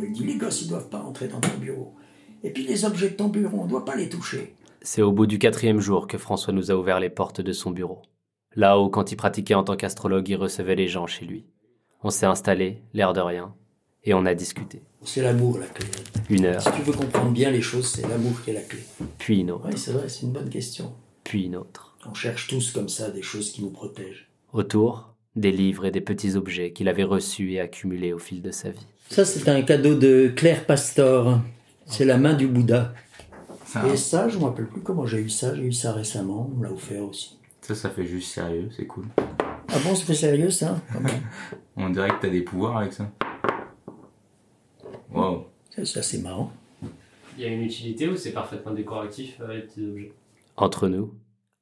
bureau. Il dit Les gosses, ils doivent pas entrer dans ton bureau. Et puis les objets de ton bureau, on ne doit pas les toucher. C'est au bout du quatrième jour que François nous a ouvert les portes de son bureau. Là où, quand il pratiquait en tant qu'astrologue, il recevait les gens chez lui. On s'est installé, l'air de rien, et on a discuté. C'est l'amour la clé. Une heure, Si tu veux comprendre bien les choses, c'est l'amour qui est la clé. puis une autre, Oui, c'est vrai, c'est une bonne question. puis une autre. On cherche tous comme ça des choses qui nous protègent. Autour, des livres et des petits objets qu'il avait reçus et accumulés au fil de sa vie. Ça, c'est un cadeau de Claire Pastor. C'est la main du Bouddha. Ça, Et ça, je ne me rappelle plus comment j'ai eu ça. J'ai eu ça récemment. On me l'a offert aussi. ça, ça fait juste sérieux, c'est cool. Ah bon, ça fait sérieux ça? On dirait que t'as des pouvoirs avec ça. Wow. Ça, ça, c'est marrant. Il y a une utilité ou c'est parfaitement décoratif les petits objets? Entre nous,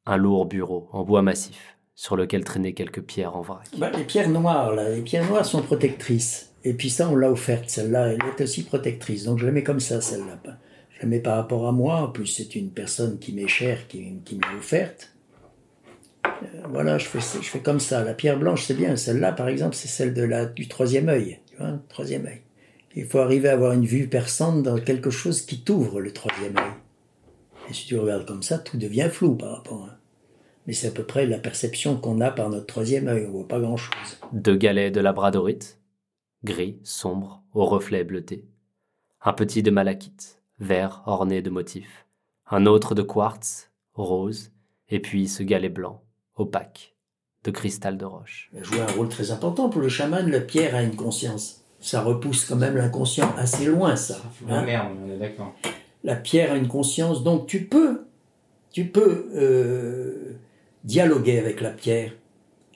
un lourd bureau en bois massif, sur lequel traînaient quelques pierres en vrac. Bah, les pierres noires, là, les pierres noires sont protectrices. Et puis ça, on l'a offerte, celle-là, elle est aussi protectrice. Donc je la mets comme ça, celle-là. Je la mets par rapport à moi. En plus, c'est une personne qui m'est chère, qui, qui offerte. Euh, voilà, je fais, je fais comme ça. La pierre blanche, c'est bien. Celle-là, par exemple, c'est celle de la, du troisième œil. Tu vois, troisième œil. Il faut arriver à avoir une vue perçante dans quelque chose qui t'ouvre le troisième œil. Et si tu regardes comme ça, tout devient flou par rapport à... Mais c'est à peu près la perception qu'on a par notre troisième œil. On voit pas grand-chose. Deux galets de labradorite, gris, sombre, au reflet bleuté. Un petit de malachite, vert orné de motifs. Un autre de quartz, rose, et puis ce galet blanc, opaque, de cristal de roche. Elle joue un rôle très important pour le chaman. La pierre a une conscience. Ça repousse quand même l'inconscient assez loin, ça. hein. merde, on est d'accord. La pierre a une conscience, donc tu peux, tu peux euh, dialoguer avec la pierre,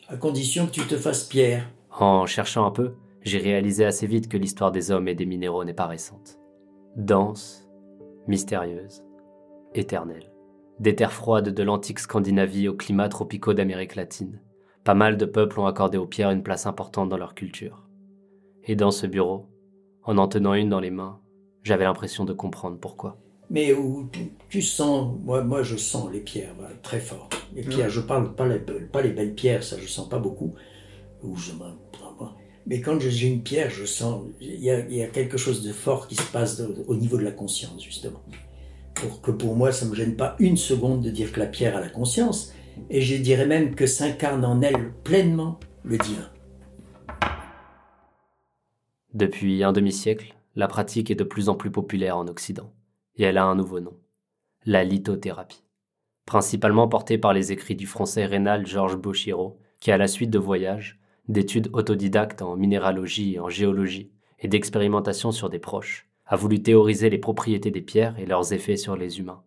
à condition que tu te fasses pierre. En cherchant un peu, j'ai réalisé assez vite que l'histoire des hommes et des minéraux n'est pas récente. Dense, mystérieuse, éternelle. Des terres froides de l'antique Scandinavie aux climats tropicaux d'Amérique latine. Pas mal de peuples ont accordé aux pierres une place importante dans leur culture. Et dans ce bureau, en en tenant une dans les mains, j'avais l'impression de comprendre pourquoi. Mais où tu, tu sens, moi, moi je sens les pierres voilà, très fort. Les pierres, je parle pas les, pas les belles pierres, ça je sens pas beaucoup. Ou je mais quand je- j'ai une pierre, je sens, il y, a, il y a quelque chose de fort qui se passe de- au niveau de la conscience, justement. Pour que pour moi, ça me gêne pas une seconde de dire que la pierre a la conscience, et je dirais même que s'incarne en elle pleinement le divin. Depuis un demi-siècle, la pratique est de plus en plus populaire en Occident, et elle a un nouveau nom, la lithothérapie. Principalement portée par les écrits du français rénal Georges Bochiro, qui à la suite de voyages, d'études autodidactes en minéralogie et en géologie, et d'expérimentations sur des proches, a voulu théoriser les propriétés des pierres et leurs effets sur les humains.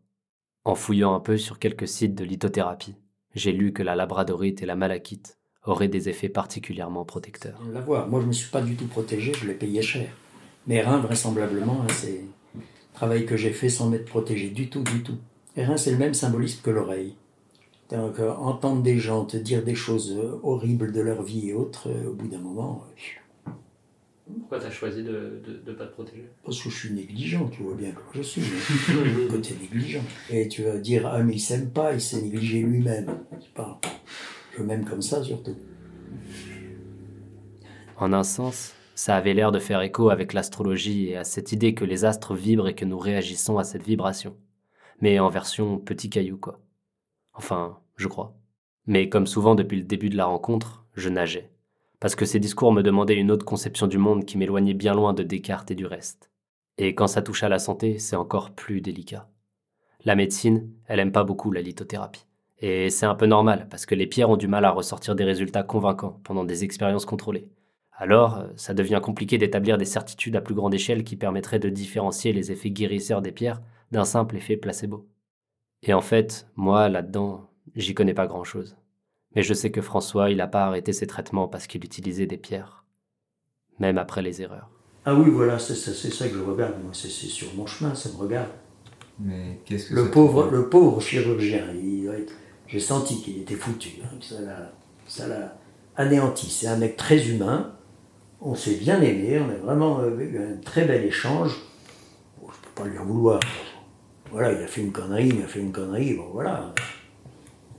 En fouillant un peu sur quelques sites de lithothérapie, j'ai lu que la labradorite et la malachite auraient des effets particulièrement protecteurs. La voir. Moi, je me suis pas du tout protégé, je l'ai payé cher. Mes reins, vraisemblablement, hein, c'est travail que j'ai fait sans m'être protégé du tout, du tout. Les reins, c'est le même symbolisme que l'oreille. Donc, euh, entendre des gens te dire des choses euh, horribles de leur vie et autres, euh, au bout d'un moment, euh, Pourquoi tu as choisi de ne pas te protéger? Parce que je suis négligent, tu vois bien comment je suis. mais Côté négligent. Et tu vas dire, ah, mais il s'aime pas, il s'est négligé lui-même. Je m'aime comme ça, surtout. En un sens, ça avait l'air de faire écho avec l'astrologie et à cette idée que les astres vibrent et que nous réagissons à cette vibration. Mais en version petit caillou, quoi. Enfin, je crois. Mais comme souvent depuis le début de la rencontre, je nageais. Parce que ces discours me demandaient une autre conception du monde qui m'éloignait bien loin de Descartes et du reste. Et quand ça touche à la santé, c'est encore plus délicat. La médecine, elle aime pas beaucoup la lithothérapie. Et c'est un peu normal, parce que les pierres ont du mal à ressortir des résultats convaincants pendant des expériences contrôlées. Alors, euh, ça devient compliqué d'établir des certitudes à plus grande échelle qui permettraient de différencier les effets guérisseurs des pierres d'un simple effet placebo. Et en fait, moi, là-dedans, j'y connais pas grand-chose. Mais je sais que François, il a pas arrêté ses traitements parce qu'il utilisait des pierres. Même après les erreurs. Ah oui, voilà, c'est ça, que je regarde. Moi, c'est sur mon chemin, ça me regarde. Mais qu'est-ce que Le pauvre, le pauvre chirurgien, il doit être- j'ai senti qu'il était foutu. hein, que ça l'a- ça l'a anéanti. C'est un mec très humain. On s'est bien aimé. On a vraiment euh, eu un très bel échange. Bon, je peux pas lui en vouloir. Voilà, il a fait une connerie, il a fait une connerie. Bon, voilà.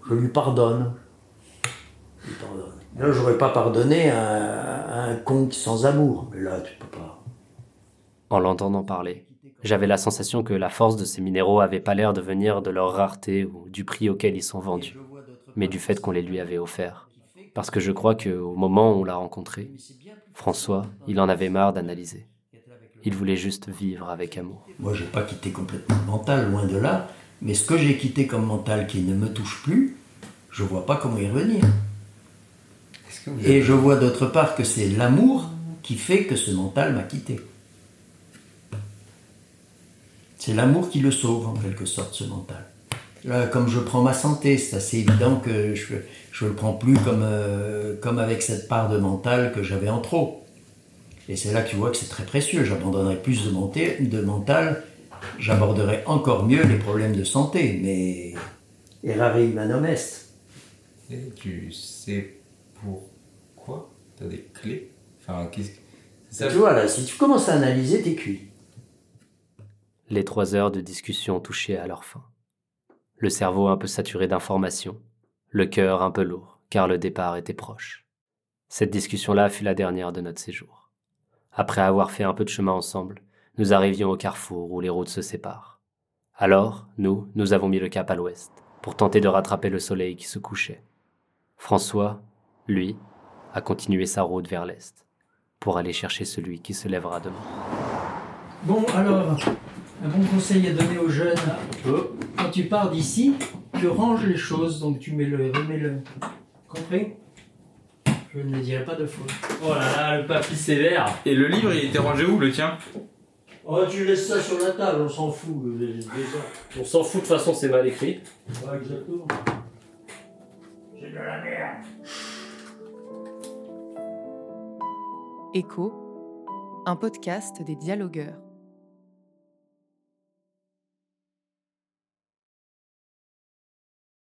Je lui pardonne. Je lui pardonne. Là, j'aurais pas pardonné à, à un con sans amour. Mais là, tu peux pas. En l'entendant parler, j'avais la sensation que la force de ces minéraux avait pas l'air de venir de leur rareté ou du prix auquel ils sont vendus, mais du fait qu'on les lui avait offerts. Parce que je crois qu'au moment où on l'a rencontré, François, il en avait marre d'analyser. Il voulait juste vivre avec amour. Moi, j'ai pas quitté complètement le mental, loin de là. Mais ce que j'ai quitté comme mental qui ne me touche plus, je vois pas comment y revenir. Est-ce que vous Et je vois d'autre part que c'est l'amour qui fait que ce mental m'a quitté. C'est l'amour qui le sauve, en quelque sorte, ce mental. Là, comme je prends ma santé, c'est assez évident que je ne le prends plus comme, euh, comme avec cette part de mental que j'avais en trop. Et c'est là que tu vois que c'est très précieux. J'abandonnerai plus de, monté- de mental, j'aborderai encore mieux les problèmes de santé. Mais errare humanum est. Et tu sais pourquoi? T'as des clés? Enfin, qu'est-ce que. Ça? Tu vois, là, si tu commences à analyser, t'es cuit. Les trois heures de discussion touchaient à leur fin. Le cerveau un peu saturé d'informations, le cœur un peu lourd, car le départ était proche. Cette discussion-là fut la dernière de notre séjour. Après avoir fait un peu de chemin ensemble, nous arrivions au carrefour où les routes se séparent. Alors, nous, nous avons mis le cap à l'ouest, pour tenter de rattraper le soleil qui se couchait. François, lui, a continué sa route vers l'est, pour aller chercher celui qui se lèvera demain. Bon, alors, un bon conseil à donner aux jeunes. Quand tu pars d'ici, tu ranges les choses, donc tu mets le, remets le. Compris Je ne le dirai pas deux fois. Oh là là, le papy sévère. Et le livre, il était rangé où, le tien? Oh, tu laisses ça sur la table, on s'en fout. On s'en fout, de toute façon, c'est mal écrit. Ouais, exactement. C'est de la merde. Écho, un podcast des dialogueurs.